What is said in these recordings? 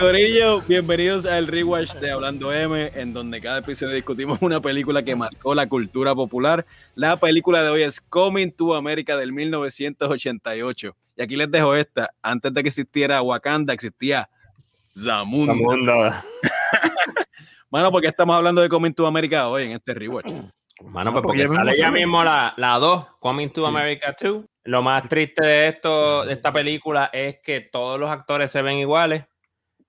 Corillo, bienvenidos al Rewatch de Hablando M, en donde cada episodio discutimos una película que marcó la cultura popular. La película de hoy es Coming to America del 1988. Y aquí les dejo esta. Antes de que existiera Wakanda, existía Zamunda. Zamunda. Mano, porque estamos hablando de Coming to America hoy en este Rewatch? Mano, pues porque, sale ya mismo la 2, Coming to America 2. Lo más triste de esto, de esta película, es que todos los actores se ven iguales.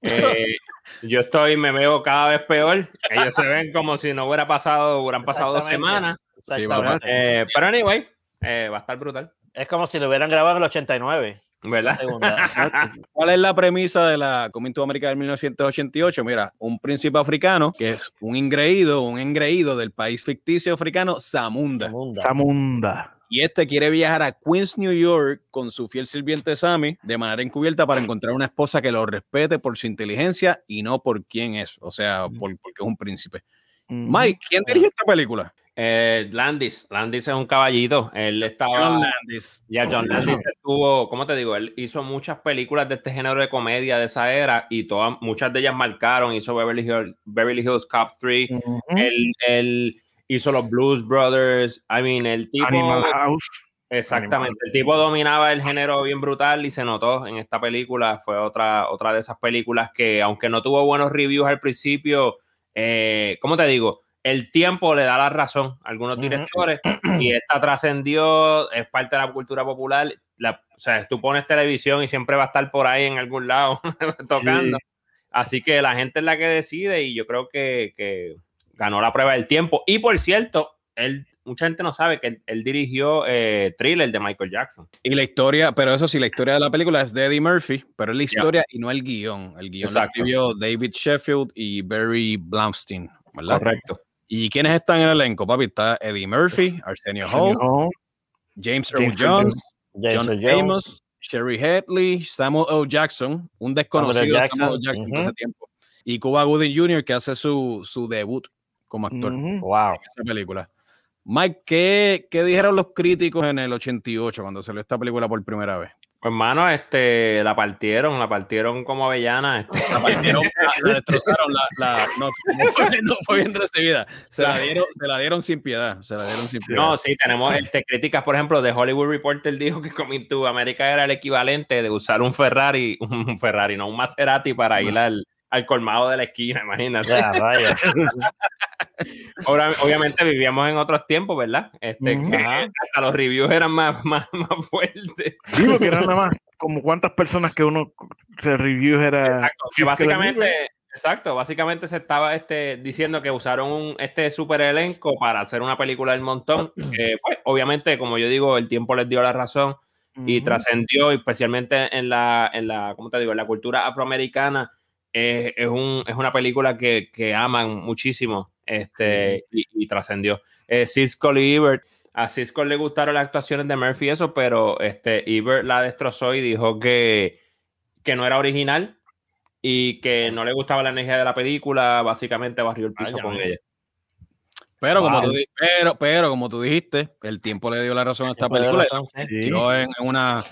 Eh, yo estoy, me veo cada vez peor. Ellos se ven como si no hubiera pasado, hubieran pasado dos semanas. Sí, vamos. Eh, pero anyway, eh, va a estar brutal. Es como si lo hubieran grabado en el 89. ¿Verdad? ¿Cuál es la premisa de la Coming to America del 1988? Mira, un príncipe africano que es un ingreído, un engreído del país ficticio africano, Zamunda. Zamunda. Zamunda. Y este quiere viajar a Queens, New York, con su fiel sirviente Sammy, de manera encubierta para encontrar una esposa que lo respete por su inteligencia y no por quién es, o sea, por, porque es un príncipe. Mike, ¿quién dirige esta película? Eh, Landis, Landis es un caballito. Él estaba. John Landis. Ya, John Landis tuvo, ¿cómo te digo? Él hizo muchas películas de este género de comedia de esa era y todas, muchas de ellas marcaron. Hizo Beverly Hills, Beverly Hills Cop 3. él, él hizo los Blues Brothers. I mean, el tipo. Animal House. Exactamente. El tipo dominaba el género bien brutal y se notó en esta película. Fue otra, otra de esas películas que, aunque no tuvo buenos reviews al principio, eh, ¿cómo te digo? El tiempo le da la razón a algunos directores y esta trascendió, es parte de la cultura popular. La- o sea, tú pones televisión y siempre va a estar por ahí en algún lado tocando. Así que la gente es la que decide y yo creo que, que ganó la prueba del tiempo. Y por cierto, él, mucha gente no sabe que él, él dirigió eh, Thriller de Michael Jackson. Y la historia, pero eso sí, la historia de la película es de Eddie Murphy, pero es la historia y no el guion. El guion lo escribió David Sheffield y Barry Blumstein, ¿verdad? Correcto. ¿Y quiénes están en el elenco, papi? Está Eddie Murphy, Arsenio Hall, Arsenio Hall, James Earl James Earl Jones, James John Jones. Amos, Sherry Headley, Samuel O. Jackson, un desconocido Samuel. Jackson, Jackson ujú. ese tiempo, y Cuba Gooding Jr., que hace su, su debut como actor. Wow. en esa película. Mike, ¿qué, ¿qué dijeron los críticos en el 88 cuando salió esta película por primera vez? Pues, hermano, este, la partieron, la partieron como avellana. este. La partieron, la, la destrozaron, la, la- no, no fue, no fue bien recibida. Se la, dieron, se la dieron sin piedad. Se la dieron sin piedad. No, sí, tenemos este, críticas, por ejemplo, de Hollywood Reporter dijo que Coming to America era el equivalente de usar un Ferrari, un Ferrari, no un Maserati para ir al, al colmado de la esquina, imagínate. Ya, rayos. Obra- obviamente vivíamos en otros tiempos, ¿verdad? Este, Ujú. que Ajá. hasta los reviews eran más, más, más fuertes. Sí, porque era nada más como cuántas personas que uno se reviews era. Exacto, que que básicamente, exacto, básicamente se estaba este, diciendo que usaron un, este super elenco para hacer una película del montón. Eh, pues, obviamente, como yo digo, el tiempo les dio la razón y Ujú. trascendió, especialmente en la, en la, ¿cómo te digo? En la cultura afroamericana. Eh, es, un, es una película que, que aman muchísimo este, y, y trascendió. Eh, Siskel y Ebert, a Siskel le gustaron las actuaciones de Murphy y eso, pero este, Ebert la destrozó y dijo que, que no era original y que no le gustaba la energía de la película, básicamente barrió el piso Vaya, con ella. pero, como Wow. tú, di- pero, pero como tú dijiste, el tiempo le dio la razón a esta película. razón, sí. En, en una,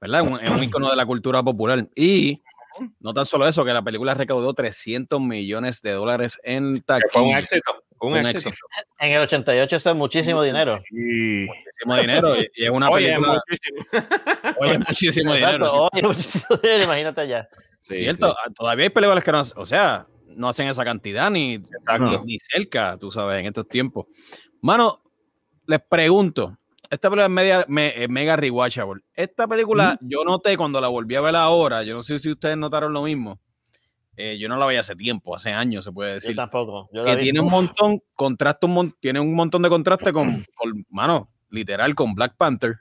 ¿verdad? En un, en un icono de la cultura popular. Y no tan solo eso, que la película recaudó 300 millones de dólares en Que fue un taquilla. éxito, un, Un éxito. éxito. En el 88 eso es muchísimo dinero. Sí. Muchísimo dinero. Y, y es una Oye, película. muchísimo. Oye, muchísimo dinero. Oye, muchísimo dinero, imagínate allá. Sí, Cierto, sí. todavía hay películas que no, o sea, no hacen esa cantidad ni, ni, ni cerca, tú sabes, en estos tiempos. Mano, les pregunto, esta película es media, me- es mega rewatchable. Esta película yo noté cuando la volví a ver ahora, yo no sé si ustedes notaron lo mismo. eh, yo no la veía hace tiempo, hace años se puede Yo decir. tampoco. Yo Que vi. tiene un montón, contraste un tiene un montón de contraste con, con, mano, literal, con Black Panther.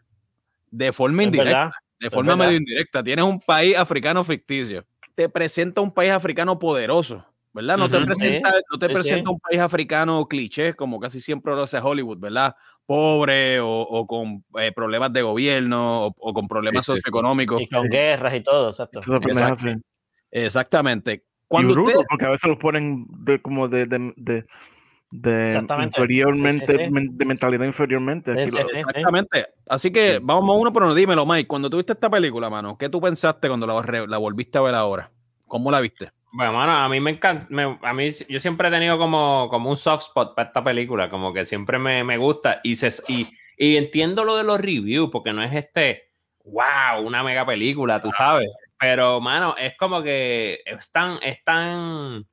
De forma Es indirecta verdad. de Es forma verdad. medio indirecta. Tienes un país africano ficticio. Te presenta un país africano poderoso, ¿verdad? No te Ujú, presenta, no te presenta sí. un país africano cliché, como casi siempre lo hace Hollywood, ¿verdad? Pobre o, o con eh, problemas de gobierno o, o con problemas Sí, sí. socioeconómicos. Y con guerras y todo, exacto. Exactamente. Y Cuando bruto, usted, porque a veces los ponen de, como de, de, de, inferiormente, Sí, sí, sí. men- de mentalidad inferiormente. Sí, Aquí sí, lo- sí. exactamente. Así que vamos a uno, pero dímelo, Mike. Cuando tuviste esta película, mano, ¿qué tú pensaste cuando la volviste a ver ahora? ¿Cómo la viste? Bueno, mano, a mí me encanta. me- a mí, yo siempre he tenido como, como un soft spot para esta película, como que siempre me, me gusta. Y, se, y, y entiendo lo de los reviews, porque no es este, wow, una mega película, tú sabes. Pero, mano, es como que es tan, es tan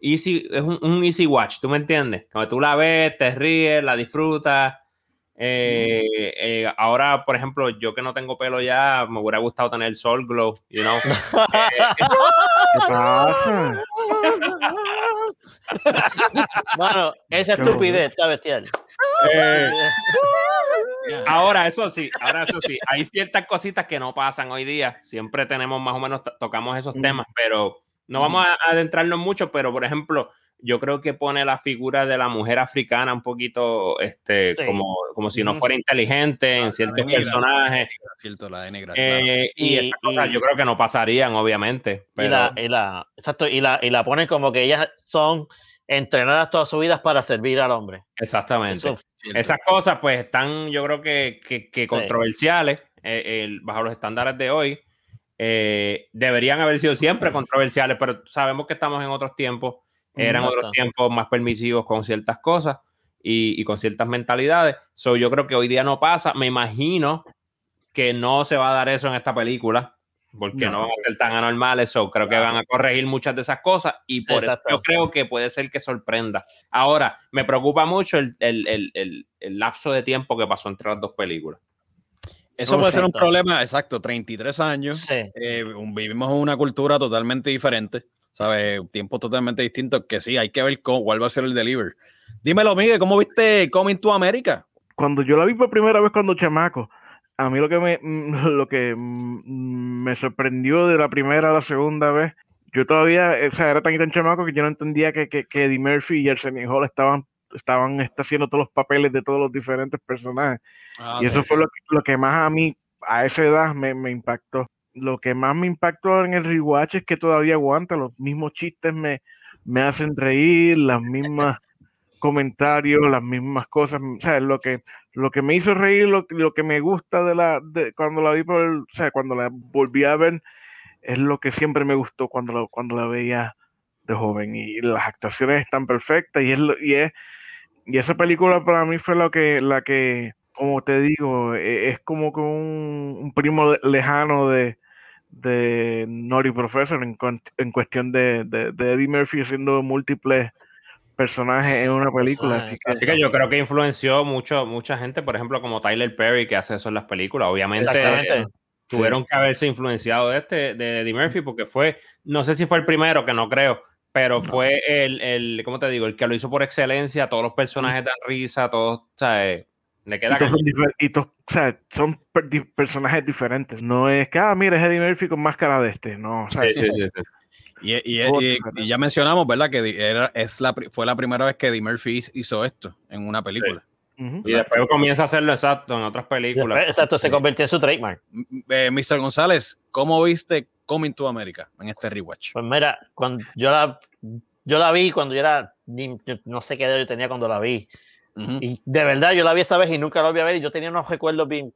easy, es un, un easy watch, ¿tú me entiendes? Como tú la ves, te ríes, la disfrutas. Eh, eh, ahora, por ejemplo, yo que no tengo pelo ya, me hubiera gustado tener Soul Glow, you know. ¿Qué pasa? Mano, esa estupidez está bestial. Eh, Ahora, eso sí, ahora eso sí, hay ciertas cositas que no pasan hoy día. Siempre tenemos más o menos, to- tocamos esos Mm. temas, pero no vamos a a adentrarnos mucho, pero por ejemplo, yo creo que pone la figura de la mujer africana un poquito, este, Sí. como, como si no fuera inteligente en ciertos negra. personajes. Cierto, la negra. claro. eh, y, Y- esas cosas y- yo creo que no pasarían, obviamente. Y Pero, la, y la, exacto, y la, y la ponen como que ellas son entrenadas toda su vida para servir al hombre. exactamente. Eso. Esas cosas, pues, están, yo creo que, que- que Sí. controversiales eh, el- bajo los estándares de hoy. Eh, deberían haber sido siempre controversiales, pero sabemos que estamos en otros tiempos. Eran Exacto. otros tiempos más permisivos con ciertas cosas y, y con ciertas mentalidades. So, yo creo que hoy día no pasa. Me imagino que no se va a dar eso en esta película, porque no, No. van a ser tan anormales. So, creo que van a corregir muchas de esas cosas y por Exacto. eso yo creo que puede ser que sorprenda. Ahora, me preocupa mucho el, el- el- el- el lapso de tiempo que pasó entre las dos películas. Eso puede ser un problema, exacto, 33 años. sí. eh, vivimos en una cultura totalmente diferente, ¿sabes? Tiempos totalmente distintos que sí, hay que ver cómo, cuál va a ser el delivery. Dímelo, Miguel, ¿cómo viste Coming to America? Cuando yo la vi por primera vez cuando chamaco, a mí lo que me, lo que me sorprendió de la primera a la segunda vez, yo todavía, o sea, era tan y tan chamaco que yo no entendía que, que, que Eddie Murphy y Arsenio Hall estaban, estaban está haciendo todos los papeles de todos los diferentes personajes. Ah, y eso sí, fue sí. lo, que- lo que más a mí, a esa edad, me, me impactó. Lo que más me impactó en el rewatch es que todavía aguanta, los mismos chistes me, me hacen reír, las mismas comentarios, las mismas cosas. O sea, lo que, lo que me hizo reír, lo, lo que me gusta de la, de, cuando la vi por el- o sea, cuando la volví a ver, es lo que siempre me gustó cuando la, cuando la veía de joven. Y las actuaciones están perfectas y es, lo- y es, y esa película para mí fue lo que, la que, como te digo, e- es como que un, un primo lejano de, de Nori Professor en, en cuestión de, de, de Eddie Murphy haciendo múltiples personajes en una película. Así que, Así que yo creo que influenció mucho, mucha gente, por ejemplo, como Tyler Perry, que hace eso en las películas. Obviamente eh, tuvieron que haberse influenciado de este, de Eddie Murphy, porque fue, no sé si fue el primero, que no creo, pero fue el, el, ¿cómo te digo? El que lo hizo por excelencia, todos los personajes dan risa, todos, o le y queda todos son, y todos, o sea, son per- di- personajes diferentes. No es que, ah, mira, es Eddie Murphy con máscara de este. No, o sea, Sí, sí, sí, sí. Y, y- y- y ya mencionamos, ¿verdad? Que era, es la, fue la primera vez que Eddie Murphy hizo esto en una película. ujú. Y después comienza a hacerlo exacto en otras Y películas. después, exacto, se convirtió en su trademark. Eh, Mr. González, ¿cómo viste Coming to America en este rewatch? Pues mira, cuando yo la, yo la vi cuando yo era, ni- yo no sé qué edad yo tenía cuando la vi. Ujú. Y de verdad yo la vi esa vez y nunca la volví a ver y yo tenía unos recuerdos bien,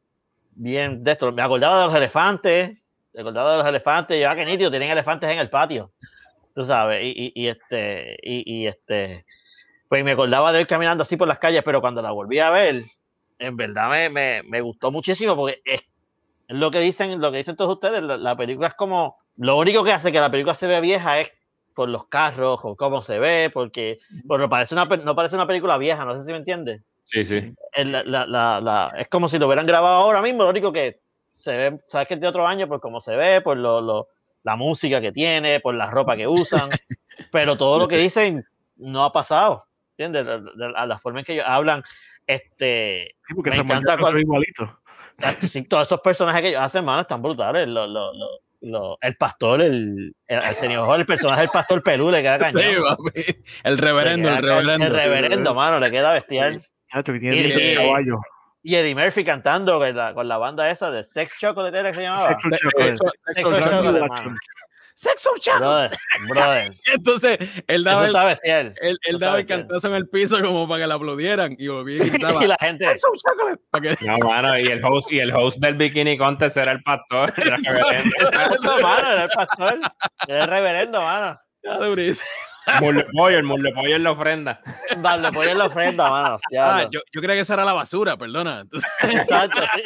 bien de esto. Me acordaba de los elefantes, me acordaba de los elefantes, ah, qué nítido, tenían elefantes en el patio, tú sabes, y, y- y este, y, y este, pues me acordaba de ir caminando así por las calles, pero cuando la volví a ver, en verdad me, me, me gustó muchísimo porque es, es lo que dicen, lo que dicen todos ustedes, la, la película es como, lo único que hace que la película se vea vieja es por los carros, o cómo se ve, porque, porque parece una, no parece una película vieja, no sé si me entiendes Sí, sí. el- la- la- la- la- es como si lo hubieran grabado ahora mismo, lo único que se ve, sabes que es de otro año por cómo se ve, por lo, lo- la música que tiene, por la ropa que usan, pero todo lo que dicen no ha pasado, ¿entiendes? La, la- la forma en que ellos hablan, este, Sí, porque me se encanta cuando... igualito. sí, todos esos personajes que ellos hacen, mano, están brutales, lo- lo- lo- el pastor, el, el, el señor el personaje del pastor Pelú le queda cañón. Sí, papi. el reverendo, el reverendo. El reverendo, mano, le queda bestial. Y- dientes de y- caballo. Y Eddie Murphy cantando con la, con la banda esa de Sex Chocolate era que se llamaba. Sexual Chocolate. Sexo-. Brother, brother. Entonces, él Eso daba, el, él, él daba el cantazo en el piso como para que le aplaudieran y volvía y gritaba, y la gente. Sexo chocolate. No, mano, y el host, y el host del Bikini Contest era el pastor. era reverendo. Exacto, mano, era el pastor. Era el reverendo, mano. Está durísimo. Muslo de pollo, el muslo de pollo en la ofrenda. Poner la ofrenda, mano. Ya, Ah, yo, yo creía que esa era la basura, perdona. Entonces, Exacto, sí.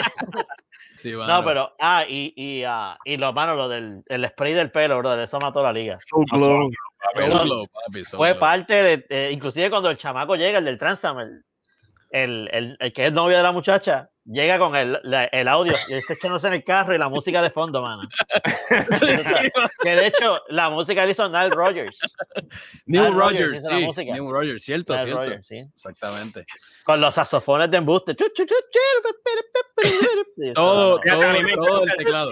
Sí, mano. No, pero, ah, y, y, ah, y lo, mano, lo del el spray del pelo, brother, eso mató la liga. So glow. Papi. Fue parte de, eh, inclusive cuando el chamaco llega, el del Transam, el, el, el, que es el novio de la muchacha, llega con el, la- el audio y él está echándose en el carro y la música de fondo, mano. Sí, Que de hecho, la música la hizo Nile Rogers. Neil Nile Rogers, la sí. música. Neil Rogers, cierto, Nile cierto. Rodgers, sí. Exactamente. Con los saxofones de embuste. Todo, todo, todo el teclado.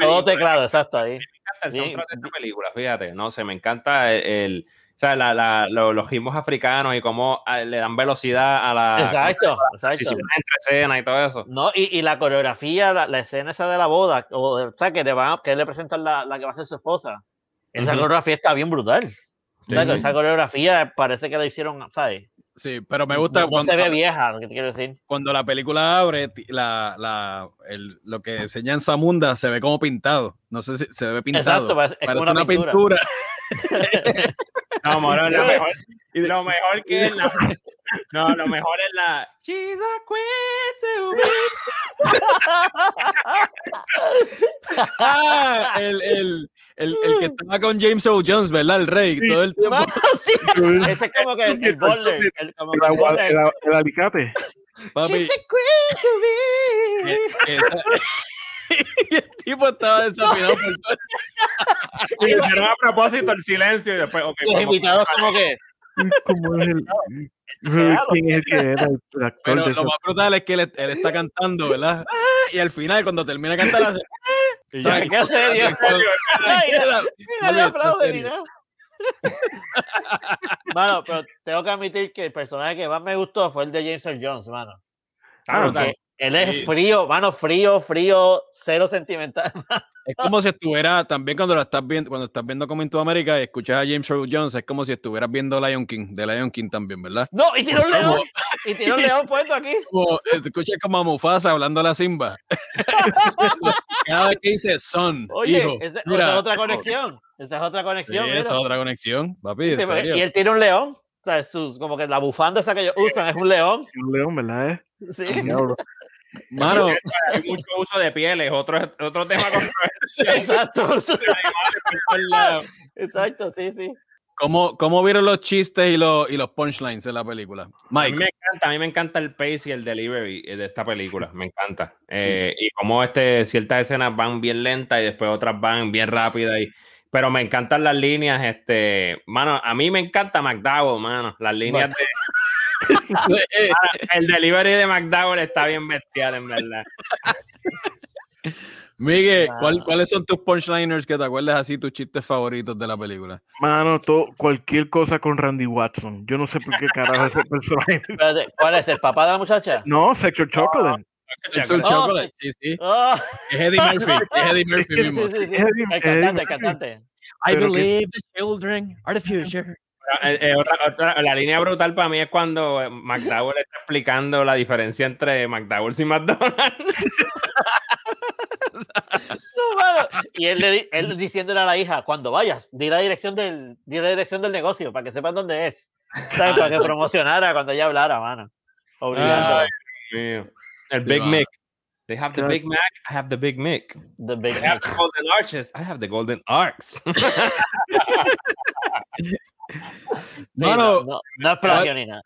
Todo teclado, exacto, ahí. Me encanta el soundtrack de esta película, fíjate, no sé, me encanta el, el- o sea, la- la- lo- los ritmos africanos y cómo ah, le dan velocidad a la Exacto, exacto. entre escenas y todo eso. No, y, y la coreografía, la, la escena esa de la boda, o, o sea, que, le van, que le presentan la, la que va a ser su esposa. Esa Ujú. coreografía está bien brutal. O sea, Sí, sí. Esa coreografía parece que la hicieron, ¿sabes? Sí, pero me gusta No, no cuando, se ve vieja, lo que te quiero decir. cuando la película abre, la, la, el- lo que enseña en Zamunda se ve como pintado. No sé si se ve pintado. Exacto, parece- es Parece como una, una pintura. pintura. No, mano, lo mejor, lo mejor que es la. No, lo mejor es la. She's a queen to be. Ah, el, el, el, el que estaba con James Earl Jones, ¿verdad? El rey, Sí. todo el tiempo. Ese es como que el, el butler, el- como que El, el agua- butler. el- el alicate. Papi, She's a queen to be. que- esa- y el tipo estaba desafinado por todo. Y hicieron a propósito el silencio y después, ok, Los vamos. invitados como que, ¿Cómo es el, Claro. ¿Quién es el que era el, el actor Pero lo más brutal es que él, él está cantando, ¿verdad? Ah, Y al final, cuando termina de cantar, hace. Y ¿sabes? ya. ¿qué serio? Mano, pero tengo que admitir que el personaje que más me gustó fue el de James Earl Jones, mano. Ah. Porque él es Sí. frío, mano, frío, frío, cero sentimental. Es como si estuviera, también cuando lo estás viendo, cuando estás viendo Coming to America y escuchas a James Earl Jones, es como si estuvieras viendo Lion King, de Lion King también, ¿verdad? No, y tiene un león. Y tiene un león puesto aquí. Como, escuchas como a Mufasa hablando a la Simba. Cada vez que dice son, Oye, hijo, esa, esa mira, es otra conexión. Esa es otra conexión. esa es otra conexión, papi, en serio. y él tiene un león. O sea, sus, como que la bufanda esa que ellos usan es un león. Un león, ¿verdad? eh? Sí. Mano, Hay mucho uso de pieles, otro, otro tema controversial. Exacto. Exacto, sí, sí. ¿cómo, ¿cómo vieron los chistes y los, y los punchlines en la película? A mí Mike, me encanta, a mí me encanta el pace y el delivery eh, de esta película, me encanta. Eh, y como este, ciertas escenas van bien lentas y después otras van bien rápidas. Y, pero me encantan las líneas, este, mano, a mí me encanta McDowell, mano, las líneas de, el delivery de McDowell está bien bestial, en verdad. Miguel, ¿cuál-. ¿cuáles son tus punchliners que te acuerdas así, tus chistes favoritos de la película? Mano, to- cualquier cosa con Randy Watson. Yo no sé por qué carajo ese personaje. ¿Cuál es? ¿El papá de la muchacha? No, Sexual Chocolate. Es un Oh, chocolate, sí, sí. Oh, Es Eddie Murphy, es Eddie Murphy mismo. sí, sí, sí. Es Eddie- El cantante, el Eddie cantante. I believe the children are the future. Eh, eh, otra- otra- la línea brutal para mí es cuando eh, McDowell está explicando la diferencia entre McDowell's y McDonald's. Y él, le di- él diciéndole a la hija, cuando vayas, di la dirección del, di la dirección del negocio para que sepan dónde es. ¿Sabes? Para que promocionara cuando ella hablara, mano. Obligando. Ay, mío. El Sí, Big va. Mick. They have the Claro. Big Mac, I have the Big Mick. The Big They have Mac. the Golden Arches, I have the Golden Arcs. Mano, no, no, no es plagio ni nada.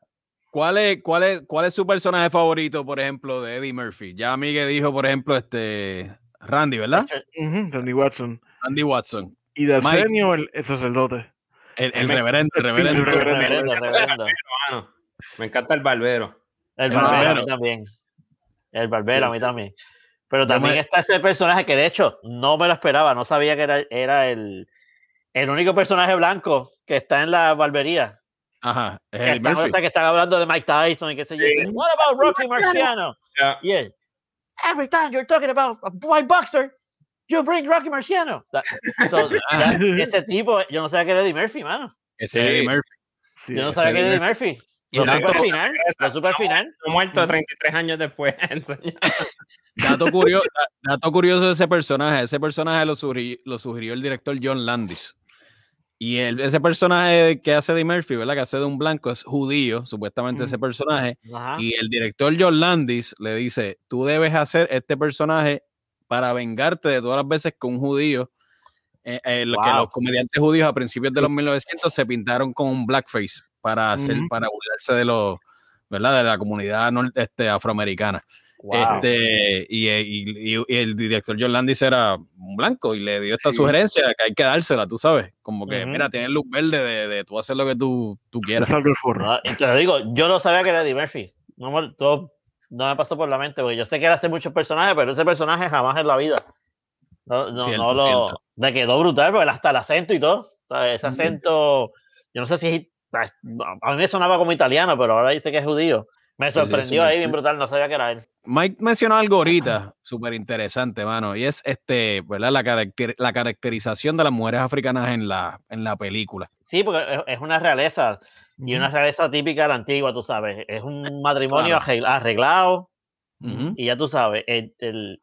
¿Cuál es, cuál, es, ¿Cuál es su personaje favorito, por ejemplo, de Eddie Murphy? Ya Miguel dijo, por ejemplo, este Randy, ¿verdad? Ujú, Randy Watson. Randy Watson. Y de. Arsenio, el, el sacerdote. El, el reverente, el reverente. El reverendo. Reverendo, reverendo. Me encanta el barbero. El El barbero barbero. también. El barbero Sí, a mí sí. también. Pero también me- está ese personaje que de hecho no me lo esperaba, no sabía que era, era el, el único personaje blanco que está en la barbería. Ajá, es Que, o sea, que están hablando de Mike Tyson y qué sé yo. dicen, What about Rocky Marciano? Ya. Y él, every time you're talking about a white boxer, you bring Rocky Marciano. That- so, that- ese tipo, yo no sabía que era Eddie Murphy, mano. Ese es Sí. Eddie Murphy. Sí, Yo no sabía que era Eddie Murphy. Y la supe al cosa final, lo supe al final. Muerto 33 años después. Dato curioso, dato curioso de ese personaje. Ese personaje lo, sugirió, lo sugirió el director John Landis. Y el- ese personaje que hace de Murphy, ¿verdad? Que hace de un blanco, es judío, supuestamente ese personaje. Ajá. Y el director John Landis le dice, tú debes hacer este personaje para vengarte de todas las veces que un judío, eh, eh, que los comediantes judíos a principios de los 1900 se pintaron con un blackface para hacer, para burlarse de los, ¿verdad? De la comunidad este, afroamericana. Wow. Este, y, eh, y- y- y el director John Landis era un blanco y le dio esta Sí. sugerencia que hay que dársela, tú sabes, como que, Ujú. mira, tienes luz verde de, de tú hacer lo que tú, tú quieras. y te lo digo, yo no sabía que era Eddie Murphy. No me, todo- no me pasó por la mente, porque yo sé que él hace muchos personajes, pero ese personaje jamás en la vida. No, no, lo. Le quedó brutal, porque hasta el acento y todo. ¿sabes? Ese acento, yo no sé si. A mí me sonaba como italiano, pero ahora dice que es judío. Me sorprendió ahí bien brutal, no sabía que era él. Mike mencionó algo ahorita súper interesante, mano, y es este, ¿verdad? La, caracter- la caracterización de las mujeres africanas en la, en la película. Sí, porque es, una realeza, y una realeza típica de la antigua, tú sabes. Es un matrimonio Claro. arregla- arreglado, Ujú. Y ya tú sabes, el, el-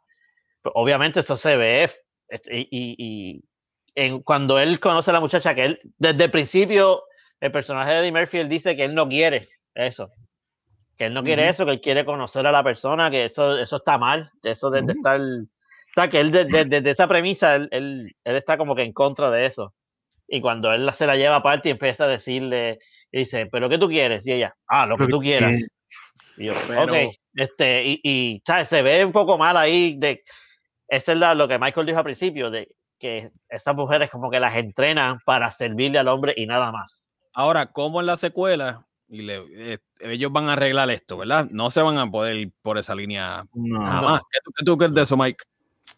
pues, obviamente eso se ve este, y, y- y en, cuando él conoce a la muchacha, que él, desde el principio, el personaje de Eddie Murphy, él dice que él no quiere eso, que él no quiere Ujú. eso, que él quiere conocer a la persona, que eso, eso está mal, eso de, de Ujú. estar, o sea, que él desde desde esa premisa, él, él, él está como que en contra de eso. Y cuando él se la lleva aparte y empieza a decirle, y dice, ¿pero qué tú quieres? Y ella, ah, lo que tú quieras. Y yo, Pero- ok, este, y, y ¿sabes? se ve un poco mal ahí de esa es la- lo que Michael dijo al principio, de que esas mujeres como que las entrenan para servirle al hombre y nada más. Ahora, como en la secuela, y le- eh, ellos van a arreglar esto, ¿verdad? No se van a poder ir por esa línea No. jamás. ¿Qué, tú, qué tú crees de eso, Mike?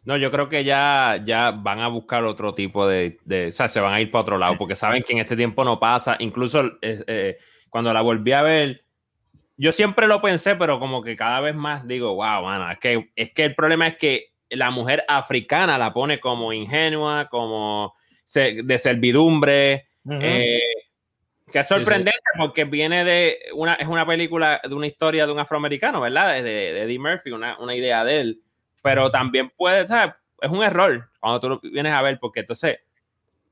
No, yo creo que ya, ya van a buscar otro tipo de, de- O sea, se van a ir para otro lado, porque saben que en este tiempo no pasa. Incluso eh, eh, cuando la volví a ver, yo siempre lo pensé, pero como que cada vez más digo, wow, mano, es que, es que el problema es que la mujer africana la pone como ingenua, como se- de servidumbre, eh, que es Sí, sí. sorprendente porque viene de una, es una película de una historia de un afroamericano, ¿verdad? De, de Eddie Murphy, una, una idea de él. Pero también puede, ¿sabes? Es un error cuando tú lo vienes a ver, porque entonces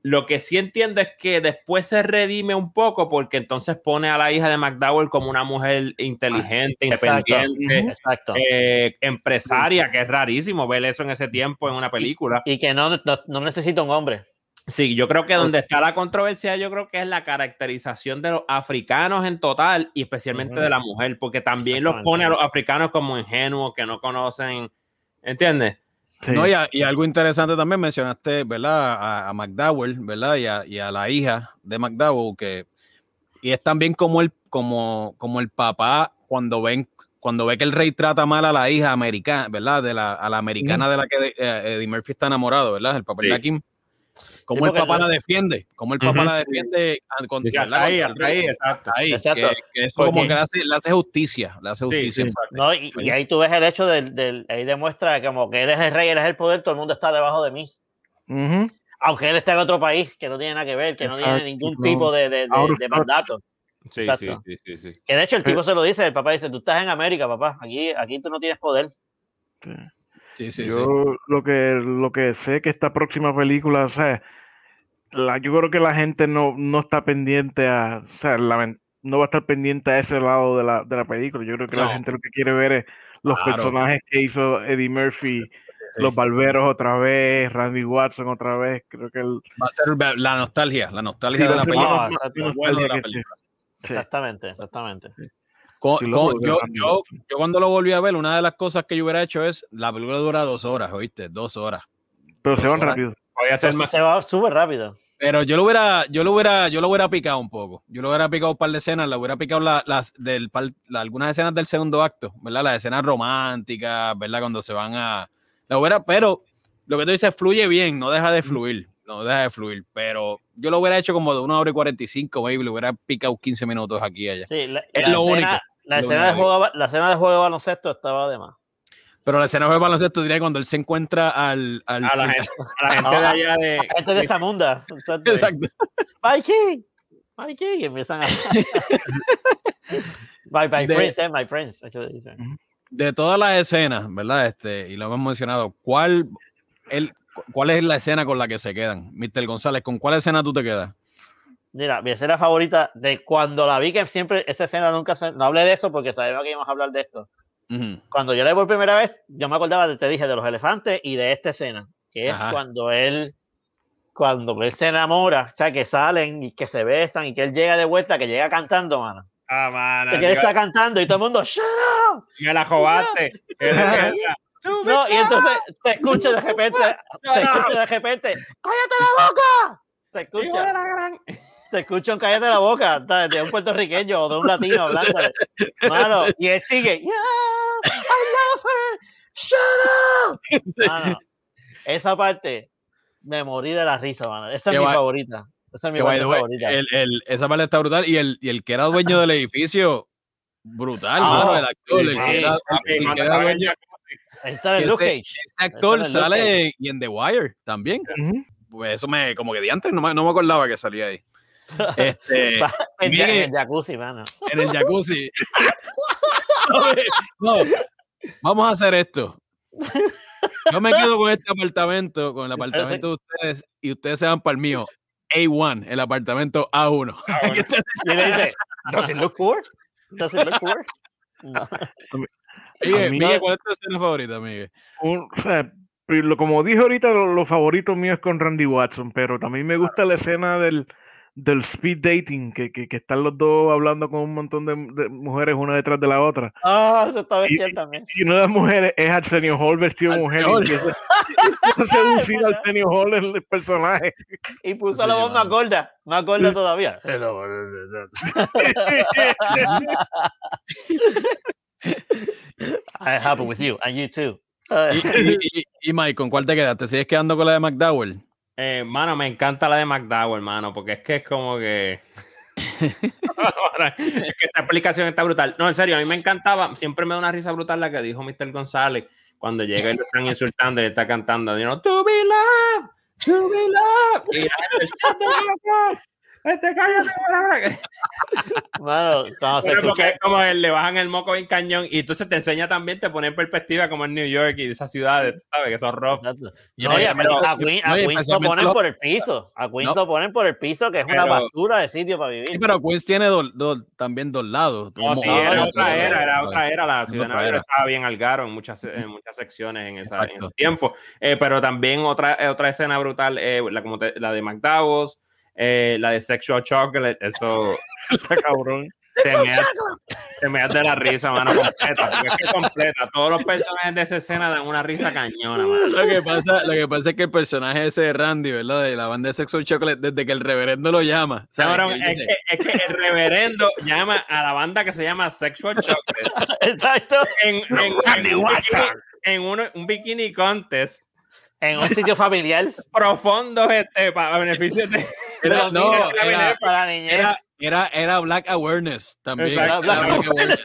lo que sí entiendo es que después se redime un poco porque entonces pone a la hija de McDowell como una mujer inteligente, Exacto. independiente, Exacto. eh, empresaria, que es rarísimo ver eso en ese tiempo en una película. y que no, no, no necesita un hombre. Sí, yo creo que donde está la controversia, yo creo que es la caracterización de los africanos en total y especialmente de la mujer, porque también los pone a los africanos como ingenuos, que no conocen, ¿entiendes? Sí. No, y, a- y algo interesante también mencionaste, ¿verdad? A, a McDowell, ¿verdad? Y a, y a la hija de McDowell, que y es también como el, como, como el papá cuando ven, cuando ve que el rey trata mal a la hija americana, ¿verdad? De la, a la americana de la que eh, Eddie Murphy está enamorado, ¿verdad? El papel Sí. de Kim. Cómo Sí, el papá no- la defiende, cómo el papá la defiende contra, Sí, ahí, contra ahí, rey. exacto. Ahí, Exacto. que, que eso como Porque- que le hace, le hace justicia, le hace justicia. sí. ¿no? Y, y ahí tú ves el hecho del, del- ahí demuestra que como que eres el rey, eres el poder, todo el mundo está debajo de mí. Aunque él está en otro país, que no tiene nada que ver, que no tiene ningún no. tipo de, mandato. Sí, sí, Exacto. sí, sí, sí. Que de hecho el tipo se lo dice, el papá dice, tú estás en América, papá, aquí, aquí tú no tienes poder. Sí. Sí, sí, yo sí. lo que lo que sé que esta próxima película, o sea, la, yo creo que la gente no, no está pendiente a, o sea, la- no va a estar pendiente a ese lado de la, de la película. Yo creo que No. la gente lo que quiere ver es los Claro. personajes que hizo Eddie Murphy, los Barberos otra vez, Randy Watson otra vez. Creo que el, Va a ser la nostalgia, la nostalgia Sí, de la película. Exactamente, exactamente. Sí, yo, cuando lo volví a ver, una de las cosas que yo hubiera hecho es, la película dura dos horas, ¿oíste? Dos horas. Pero se van horas. rápido. Voy a hacer Entonces más. se va súper rápido. Pero yo lo hubiera, yo lo hubiera, yo lo hubiera picado un poco. Yo lo hubiera picado un par de escenas, le hubiera picado la- las del par- la- algunas escenas del segundo acto, ¿verdad? Las escenas románticas, ¿verdad? Cuando se van a. La hubiera, pero lo que tú dices fluye bien, no deja de fluir. No deja de fluir. Pero yo lo hubiera hecho como de una hora y 45, baby. Le hubiera picado 15 minutos aquí y allá. Sí, la, Es la lo escena, único, La lo escena, de único. juego, la escena de juego de baloncesto estaba de más. Pero la escena de baloncesto diría cuando él se encuentra al. al A la gente, a la gente de allá de. La gente de esa munda. Exacto. Exacto. Mikey, Mikey, y empiezan a. Bye, bye, De- Prince, eh, my Prince. de todas las escenas, ¿verdad? Este, y lo hemos mencionado, ¿cuál, el, ¿cuál es la escena con la que se quedan? Mr. González, ¿con cuál escena tú te quedas? Mira, mi escena favorita de cuando la vi, que siempre esa escena nunca se, no hablé de eso porque sabía que íbamos a hablar de esto. Cuando yo la vi por primera vez, yo me acordaba, de, te dije, de los elefantes y de esta escena, que es Ajá. cuando él, cuando él se enamora, o sea, que salen y que se besan y que él llega de vuelta, que llega cantando, mano. Ah, mano. Que él está cantando y todo el mundo, ¡Shut up! Me la jobaste. No, y entonces se escucha de repente, se escucha de repente, ¡cállate la boca! Se escucha, se escucha un cállate la boca de un puertorriqueño o de un latino hablando. Mano, y él sigue, yeah, I love her, shut up. Mano, esa parte me morí de la risa, mano. Esa es mi va- favorita. Esa es mi parte way, favorita. el- el- esa parte está brutal. Y el, y el que era dueño del edificio, brutal, Ah, mano. El actor, el sí, que era, el que era dueño. Él sale en Luke Cage. Ese actor el sale y en The Wire también. Ujú. Pues eso me, como que diantre, no me, no me acordaba que salía ahí. Este, en, en jacuzzi, mano. en el jacuzzi. No, vamos a hacer esto. Yo me quedo con este apartamento, con el apartamento de ustedes, y ustedes se van para el mío. A1, el apartamento A1. Y le dice, ¿Does it look poor? ¿Does it look poor? No. Miguel, ¿cuál es tu escena favorita, Miguel? Un- o sea, como dije ahorita, lo, lo favorito mío es con Randy Watson, pero también me gusta la escena del, del speed dating, que, que, que están los dos hablando con un montón de, de mujeres una detrás de la otra. Ah, eso está bestial también. Y una de las mujeres es Arsenio Hall vestido de mujer. Y seducir a Arsenio Hall el, el personaje. Y puso la voz más gorda, más gorda todavía. I happy with you, and you too. Y, y, y, y Mike, ¿con cuál te quedaste? ¿Sigues quedando con la de McDowell? Eh, mano, me encanta la de McDowell, mano, porque es que es como que. es que esa explicación está brutal. No, en serio, a mí me encantaba, siempre me da una risa brutal la que dijo Mr. González cuando llega y lo están insultando y está cantando, you know, to be loved, to be loved. Y la gente, "Shut the fuck up, este, cállate, ¿verdad?". Mano, cuando se Pero porque escucha, es como él, le bajan el moco bien cañón y entonces te enseña también, te pone en perspectiva como en New York y esas ciudades, ¿sabes? Que son rough. Yo No, no- pero- a Queens, no, Queens lo ponen por el piso. A Queens No. lo ponen por el piso, que es una Pero- basura de sitio para vivir. Sí, pero Queens tiene do- do- también dos lados. No, sí, era no, otra era, era otra era. La ciudad de estaba bien algaro en muchas, en muchas secciones en, esa, en ese tiempo. Eh, pero también otra, eh, otra escena brutal, eh, la, como te- la de McDowell's, eh, la de Sexual Chocolate, eso está cabrón. Te me, te de la risa, mano, completa. porque es que completa. Todos los personajes de esa escena dan una risa cañona, mano. Lo que, pasa, lo que pasa es que el personaje ese de Randy, ¿verdad? De la banda de Sexual Chocolate, desde que el reverendo lo llama. es, que, es que el reverendo llama a la banda que se llama Sexual Chocolate Exacto. en, en, en, Randy un bikini- en uno- un bikini contest En un sitio familiar. profundos este, para beneficio de, de Era- no, era- para niñez. Era, era, era Black Awareness también. Exacto. Era Black Awareness.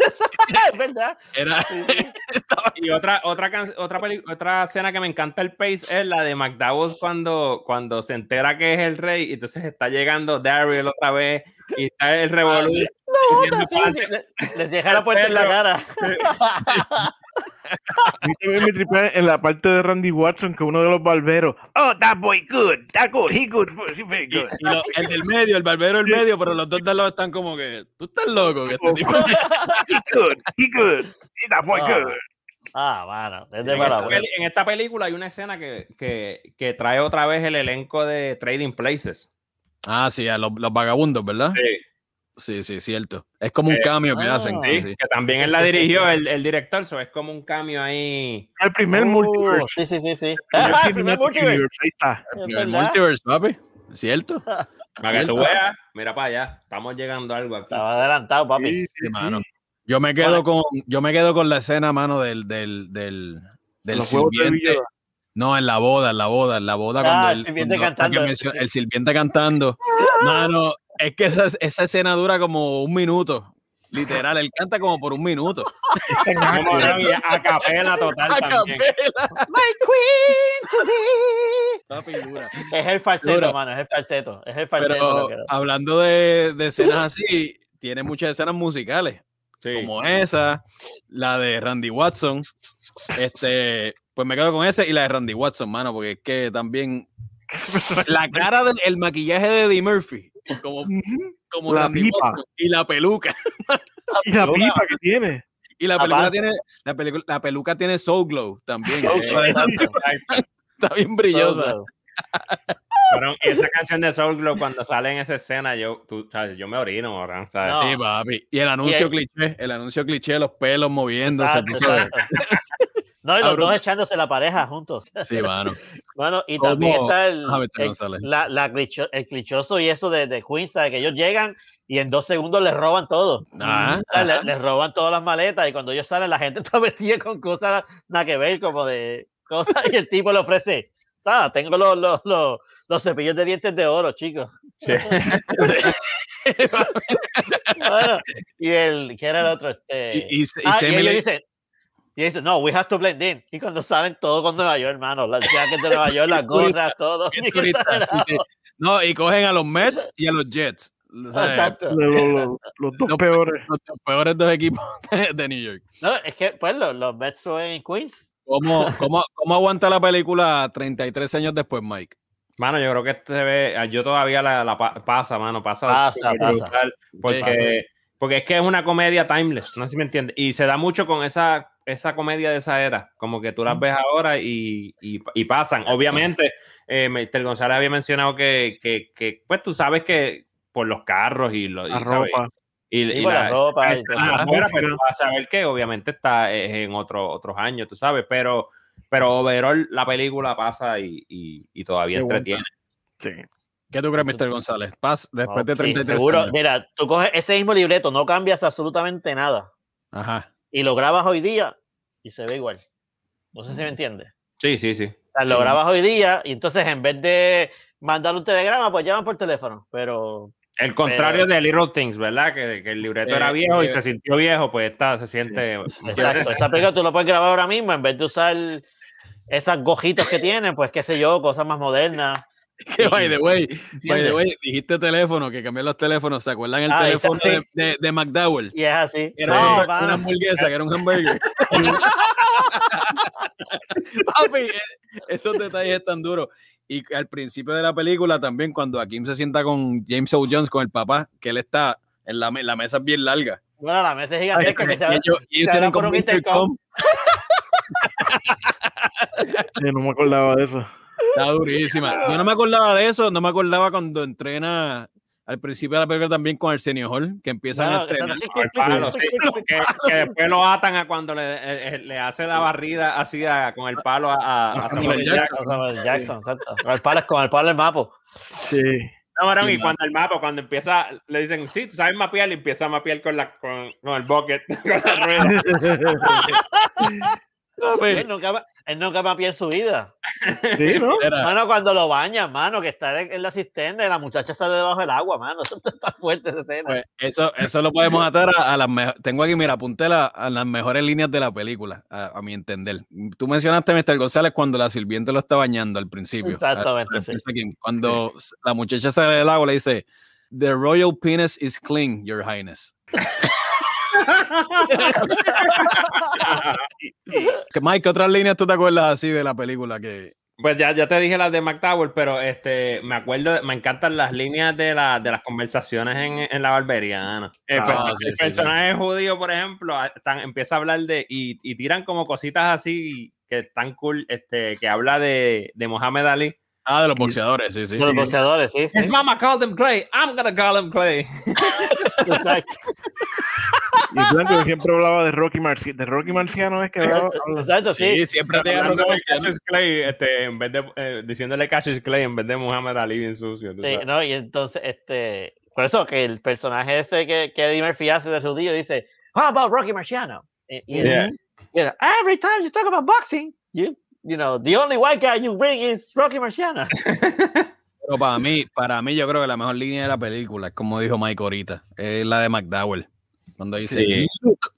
es verdad. Era, Y otra, otra, can- otra, peli- otra escena que me encanta el pace es la de McDowell cuando, cuando se entera que es el rey y entonces está llegando Daryl otra vez y está el revolú. corriendo Sí, le- Les deja la puerta en la cara. Mí también me tripea en la parte de Randy Watson que uno de los barberos. Oh, that boy good, that good, he good, he very y, good. y lo- el del medio, el barbero del medio, pero los dos de lado están como que, tú estás loco. Que este tipo... He good, he good, he that boy Ah. good. Ah, mano. Es de En esta, peli- en esta película hay una escena que, que, que trae otra vez el elenco de Trading Places. Ah, sí, a los, los vagabundos, ¿verdad? Sí, sí, cierto. Es como un Eh, cambio que ah, hacen. Sí, Sí, sí. que también él la dirigió el, el director, so es como un cambio ahí. El primer Oh, multiverse. Sí, sí, sí, sí. el el Cinematic primer multiverse. Ahí está. Es El verdad. multiverse, papi. ¿Cierto? Para que tú veas, mira para allá, estamos llegando a algo aquí. Estaba adelantado, papi. Sí, sí, Sí, sí. mano. Yo me quedo con, yo me quedo con la escena, mano, del, del, del, del sirviente. No, en la boda, en la boda, en la boda. Ah, cuando el sirviente cuando- cantando. el sirviente cantando. Mano, es que esa, esa escena dura como un minuto. Literal, él canta como por un minuto. A capela total A también. capela. My queen to be. Papi, dura. Es el falseto, Dura. mano. Es el falseto. Es el falseto. Pero hablando de, de escenas así, tiene muchas escenas musicales. Sí. como esa, la de Randy Watson. Este, pues me quedo con ese y la de Randy Watson, mano, porque es que también la cara del el maquillaje de Eddie Murphy como, como La Randy pipa. Y la peluca. Y la pipa que tiene. Y la La película tiene, la, pelicu- la peluca tiene Soul Glow también. Soul que Glow, exacto. Está bien brillosa. Pero esa canción de Soul Glow, cuando sale en esa escena, yo, tú, sabes, yo me orino, ¿verdad? ¿sabes? No. Sí, papi. Y el anuncio el- cliché, el anuncio cliché, los pelos moviéndose. exacto, tú sabes. exacto. No, y los dos echándose la pareja juntos. Sí, mano. Bueno, y ¿Cómo? también está el, el, la, la clicho- el clichoso y eso de, de Queens, que ellos llegan y en dos segundos les roban todo. Ah, les roban todas las maletas y cuando ellos salen la gente está vestida con cosas nada que ver, como de cosas y el tipo le ofrece, ah, tengo los, los, los, los cepillos de dientes de oro, chicos. Sí. Bueno, y el, ¿qué era el otro? Este, Y, y, y ah, y ellos le- dicen, y dicen, no, we have to blend in. Y cuando salen todo con Nueva York, hermano, las jackets de Nueva York, las gorras, todo. sí. No, y cogen a los Mets y a los Jets. O sea, Exacto. De los, los- los dos peores. los peores dos equipos de, de New York. No, es que, pues, los, los Mets son en Queens. ¿Cómo, cómo, ¿Cómo aguanta la película 33 años después, Mike? Mano, yo creo que este se ve, yo todavía la, la pa- pasa, mano, pasa. Porque, porque es que es una comedia timeless, no sé si me entiendes. Y se da mucho con esa, esa comedia de esa era, como que tú las ves ahora y, y, y pasan. Obviamente, eh, Mr. González había mencionado que, que, que, pues tú sabes que por los carros y, lo, y, La ¿sabes? ropa. y, y la la- ropa y afuera, a saber que obviamente está en otro, otros años, tú sabes, pero, pero overall la película pasa y, y, y todavía Qué entretiene. Sí. ¿Qué tú crees, Mr. González? Paz después de Ok, 33 seguro. años. Mira, tú coges ese mismo libreto, no cambias absolutamente nada. Ajá. Y lo grabas hoy día y se ve igual. No sé si me entiendes. Sí, sí, sí. O sea, lo Sí. grabas hoy día y entonces en vez de mandar un telegrama, pues llaman por teléfono. Pero El contrario Pero- de Little Things, ¿verdad? Que, que el libreto Eh, era viejo y eh, se sintió viejo, pues esta se siente. exacto, esa película tú lo puedes grabar ahora mismo en vez de usar esas gojitas que tienen, pues qué sé yo, cosas más modernas. Que by the way, by the way, dijiste teléfono, que cambié los teléfonos. ¿Se acuerdan el Ah, teléfono de, de, de McDowell? Y es así. Era No, una, hamburguesa, que era un hamburger. Papi, eh, esos detalles están duros. Y al principio de la película también, cuando Akim se sienta con James O. Jones, con el papá, que él está en la, la mesa es bien larga. Bueno, la mesa es gigantesca. que Y se ellos, y ellos se tienen como un un intercom. Eh, no me acordaba de eso. Está durísima. Yo no me acordaba de eso, no me acordaba cuando entrena al principio de la película también con Arsenio Hall, que empiezan No, a entrenar. el palo, sí. que, que después lo atan a cuando le, eh, eh, le hace la barrida así a- con el palo a, a, a Samuel Jackson. Jackson. Samuel Jackson, exacto. Con el palo, con el palo del mapo. Sí. No, varón, Sí, y cuando el mapa, cuando empieza, le dicen, sí, tú sabes mapear, y empieza a mapear con, la, con, con el bucket, con la rueda. Él nunca, él nunca mapea en su vida. Sí, ¿no? Mano, cuando lo bañan, mano, que está en, la cisterna y la muchacha sale debajo del agua, mano. Eso está fuerte esa escena. Pues eso, eso lo podemos atar a, a las mejores. Tengo aquí, mira, apunté la- a las mejores líneas de la película, a, a mi entender. Tú mencionaste, Mr. González, cuando la sirviente lo está bañando al principio. Exactamente, A-. Cuando la muchacha sale del agua, le dice: The royal penis is clean, Your Highness. Mike, ¿qué otras líneas tú te acuerdas así de la película? que Pues ya, ya te dije las de McDowell, pero este, me acuerdo, me encantan las líneas de, la, de las conversaciones en, en la barbería. Ana. El, Ah, per- sí, el sí, personaje judío, por ejemplo, están- empieza a hablar de, y, y tiran como cositas así que están cool, este, que habla de, de Mohamed Ali. Ah, de los boxeadores, sí, sí. De los boxeadores, sí. sí. His mama called him Clay, I'm gonna call him Clay. Exacto. Y Blanco siempre hablaba de Rocky Marciano. De Rocky Marciano es que hablaba. habla- Exacto, sí. Sí, siempre te Hablando de Cassius Clay, este, en vez de, eh, diciéndole Cassius Clay en vez de Muhammad Ali bien sucio. Sí, sabes. no, y entonces, este, por eso que el personaje ese que, que Eddie Murphy hace de judío dice, How about Rocky Marciano? Y, y- Yeah. you know, every time you talk about boxing, you, you know, the only white guy you bring is Rocky Marciano. Pero para mí, para mí, yo creo que la mejor línea de la película, es como dijo Mike ahorita, es la de McDowell. Cuando dice, Sí. Look,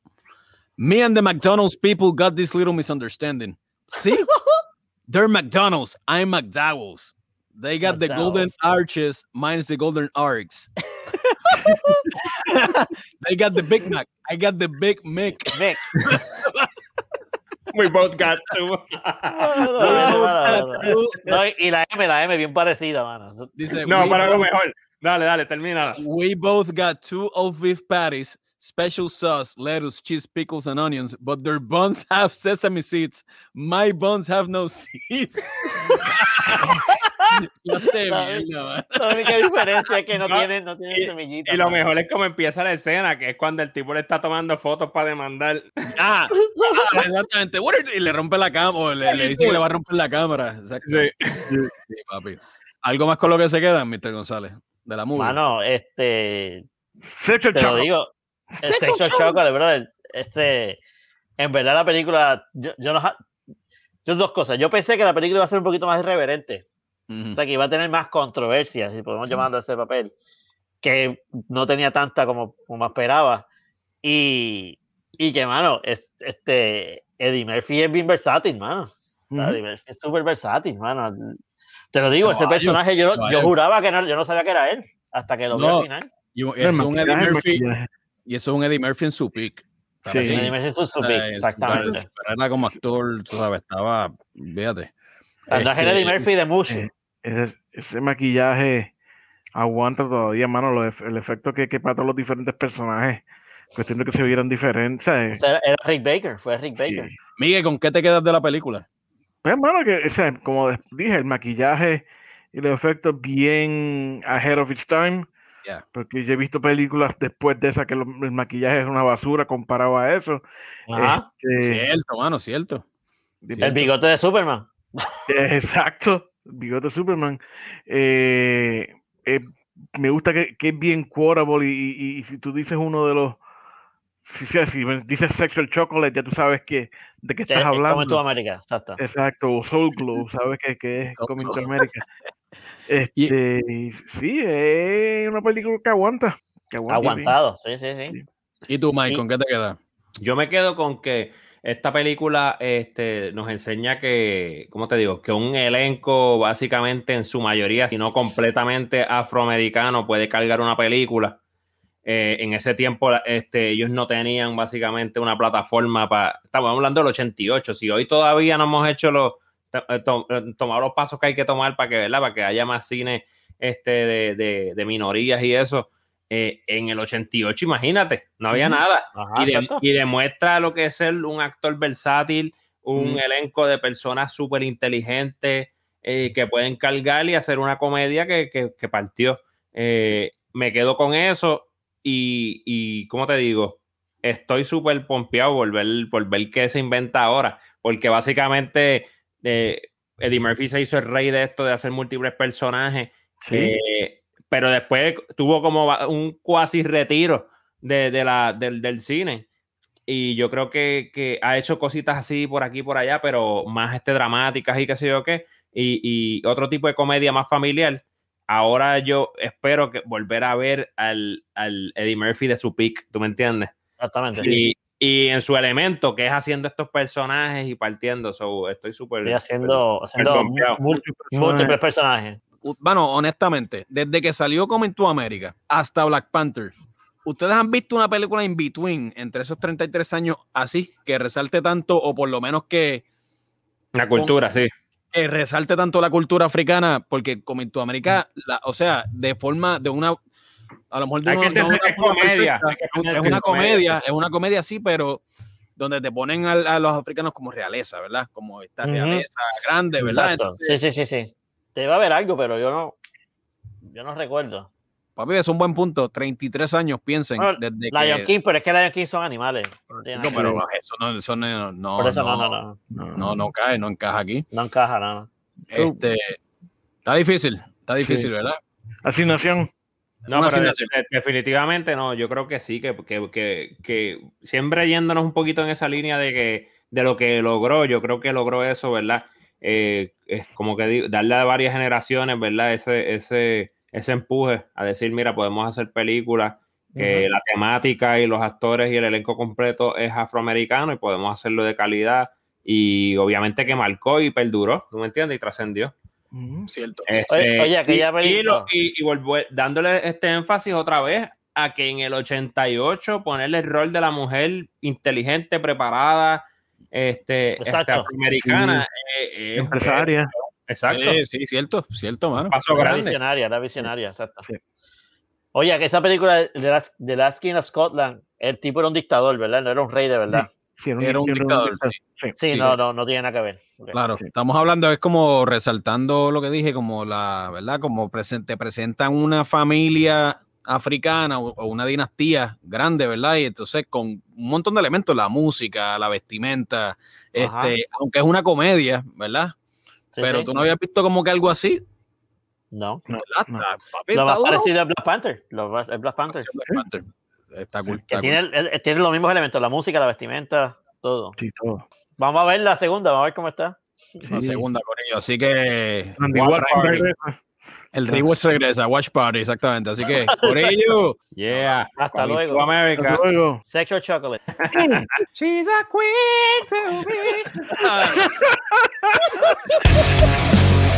me and the McDonald's people got this little misunderstanding. See? They're McDonald's, I'm McDowell's. They got the golden arches minus the golden arcs. they got the Big Mac. I got the Big Mac. Mick. We both got two. No, no, no, no, no, no. No, y la M, la M bien parecida, mano. Dice, No, "We para lo both- mejor. Dale, dale, termina. We both got two old beef patties, special sauce, lettuce, cheese, pickles, and onions, but their buns have sesame seeds. My buns have no seeds. Yo sé, man. La única diferencia es que no No, tienen, no tienen semillitas. Y lo mejor es como empieza la escena, que es cuando el tipo le está tomando fotos para demandar. Ah, ah, exactamente. What are- Y le rompe la cámara, le, le dice que le va a romper la cámara. Exacto. Sí. Sí, papi. ¿Algo más con lo que se queda, Mr. González? De la movie. Mano, este, te lo digo, el Sexo Chocolate, brother, este, en verdad la película, yo, yo no, yo dos cosas, yo pensé que la película iba a ser un poquito más irreverente, Ujú. o sea, que iba a tener más controversia, si podemos llamarlo ese papel, que no tenía tanta como, como esperaba, y, y que, mano, es- este, Eddie Murphy es bien versátil, mano, Ujú. Eddie Murphy es súper versátil, mano, te lo digo, ese Caballo, personaje, yo, no- yo juraba que no, yo no sabía que era él, hasta que lo vi No. al final. Y, es un Eddie Murphy. Y eso es un Eddie Murphy en su peak. Sí. Eddie Murphy es un super, Eh, exactamente. Pero era como actor, tú sabes, estaba, fíjate. El Este, Eddie Murphy de Mushu. eh, Ese, ese maquillaje aguanta todavía, mano, lo el efecto que, que para todos los diferentes personajes. Cuestión de que se vieran diferentes. ¿sabes? Era, era Rick Baker, fue Rick Sí. Baker. Miguel, ¿con qué te quedas de la película? Pues, mano, que, o sea, como dije, el maquillaje y los efectos bien ahead of its time. Porque yo he visto películas después de esa que lo- el maquillaje es una basura comparado a eso. Ajá. Este, Cierto, mano, cierto. el bigote de Superman. Exacto, el bigote de Superman. Eh, eh, me gusta que, que es bien quotable y, y- y si tú dices uno de los, si, si, si dices sexual chocolate, ya tú sabes que, de qué estás es Coming to hablando. America, exacto. Exacto, o Soul Glow, sabes que, que es Coming to. America. Este, y sí, es una película que aguanta. Que aguanta. Aguantado, sí, sí, sí. ¿Y tú, Mike, con qué te quedas? Yo me quedo con que esta película este, nos enseña que, ¿cómo te digo? Que un elenco básicamente en su mayoría, si no completamente afroamericano, puede cargar una película. Eh, en ese tiempo este, ellos no tenían básicamente una plataforma para... Estamos hablando del 88. Si hoy todavía no hemos hecho los... to- eh, eh, tomado los pasos que hay que tomar para que, ¿verdad? Para que haya más cine este, de, de- de minorías y eso. eh, en el 88, imagínate, no había nada Ajá, y, de- exacto. y demuestra lo que es ser un actor versátil, un elenco de personas súper inteligentes eh, que pueden cargar y hacer una comedia que, que- que partió. Eh, me quedo con eso y, y ¿cómo te digo? Estoy súper pompeado por ver, por ver qué se inventa ahora, porque básicamente eh, Eddie Murphy se hizo el rey de esto de hacer múltiples personajes. Sí. Eh, pero después tuvo como un cuasi retiro de, de la, del, del cine. Y yo creo que, que ha hecho cositas así por aquí y por allá, pero más este, dramáticas y qué sé yo qué. Y, y otro tipo de comedia más familiar. Ahora yo espero que volver a ver al, al Eddie Murphy de su peak, ¿tú me entiendes? Exactamente. Y, y en su elemento, que es haciendo estos personajes y partiendo. So, estoy súper. Estoy haciendo, haciendo múltiples personajes. Bueno, honestamente, desde que salió Coming to America hasta Black Panther, ¿ustedes han visto una película in between entre esos 33 años así, que resalte tanto, o por lo menos que, La cultura, sí. que resalte tanto la cultura africana? Porque Coming to America, la- o sea, de forma, de una, a lo mejor de Hay que una, no una que es forma comedia, que es que una comedia. es una comedia sí, pero donde te ponen a, a los africanos como realeza, ¿verdad? Como esta realeza grande, ¿verdad? Entonces, Sí, sí, sí, sí. Debe haber algo, pero yo no, yo no recuerdo. papi, es un buen punto. 33 años, piensen. Bueno, desde Lion que, King, pero es que Lion King son animales. No, nada que pero ver. eso no, eso no, no, Por eso no, no, no, no. No, no, no cae, no encaja aquí. No encaja, no, no. Este, está difícil, está difícil, Sí. ¿verdad? Asignación. No, Una pero de- definitivamente no. Yo creo que sí, que, que, que, que siempre yéndonos un poquito en esa línea de que de lo que logró, yo creo que logró eso, ¿verdad? Eh, es como que darle a varias generaciones, ¿verdad? Ese, ese, ese empuje a decir, mira, podemos hacer películas que la temática y los actores y el elenco completo es afroamericano y podemos hacerlo de calidad y obviamente que marcó y perduró, ¿tú me entiendes? Y trascendió. Cierto. Este, Oye, oye, aquella y- y, película- lo- y- y volver- dándole este énfasis otra vez a que en el 88 ponerle el rol de la mujer inteligente, preparada, este, este, Exacto. afroamericana. eh, eh, Empresaria. exacto. Sí, sí, cierto, cierto, mano. Paso grande. visionaria, era visionaria, exacto. Sí. Oye, que esa película de Last, The Last King of Scotland, el tipo era un dictador, ¿verdad? No era un rey de verdad. Sí, Era un dictador. sí. Sí. Sí, Sí. no, no, no tiene nada que ver. Claro, Sí. estamos hablando, es como resaltando lo que dije, como la, ¿verdad? Como presen- te presentan una familia africana o, o una dinastía grande, ¿verdad? Y entonces con un montón de elementos, la música, la vestimenta, Ajá. este, aunque es una comedia, ¿verdad? Sí, Pero sí. tú no habías visto como que algo así, No. No, no. Papi, Lo más duro. parecido es Black Panther. Lo más, Black Panther. Black Panther. Está cool, Que está tiene, tiene los mismos elementos, la música, la vestimenta, todo. Sí, todo. Vamos a ver la segunda, vamos a ver cómo está. La Sí. segunda con ellos, así que el rewatch regresa, Watch Party, exactamente, así que por ello, Yeah. Hasta luego. to America. Hasta luego. Sexual Chocolate. She's a queen to me.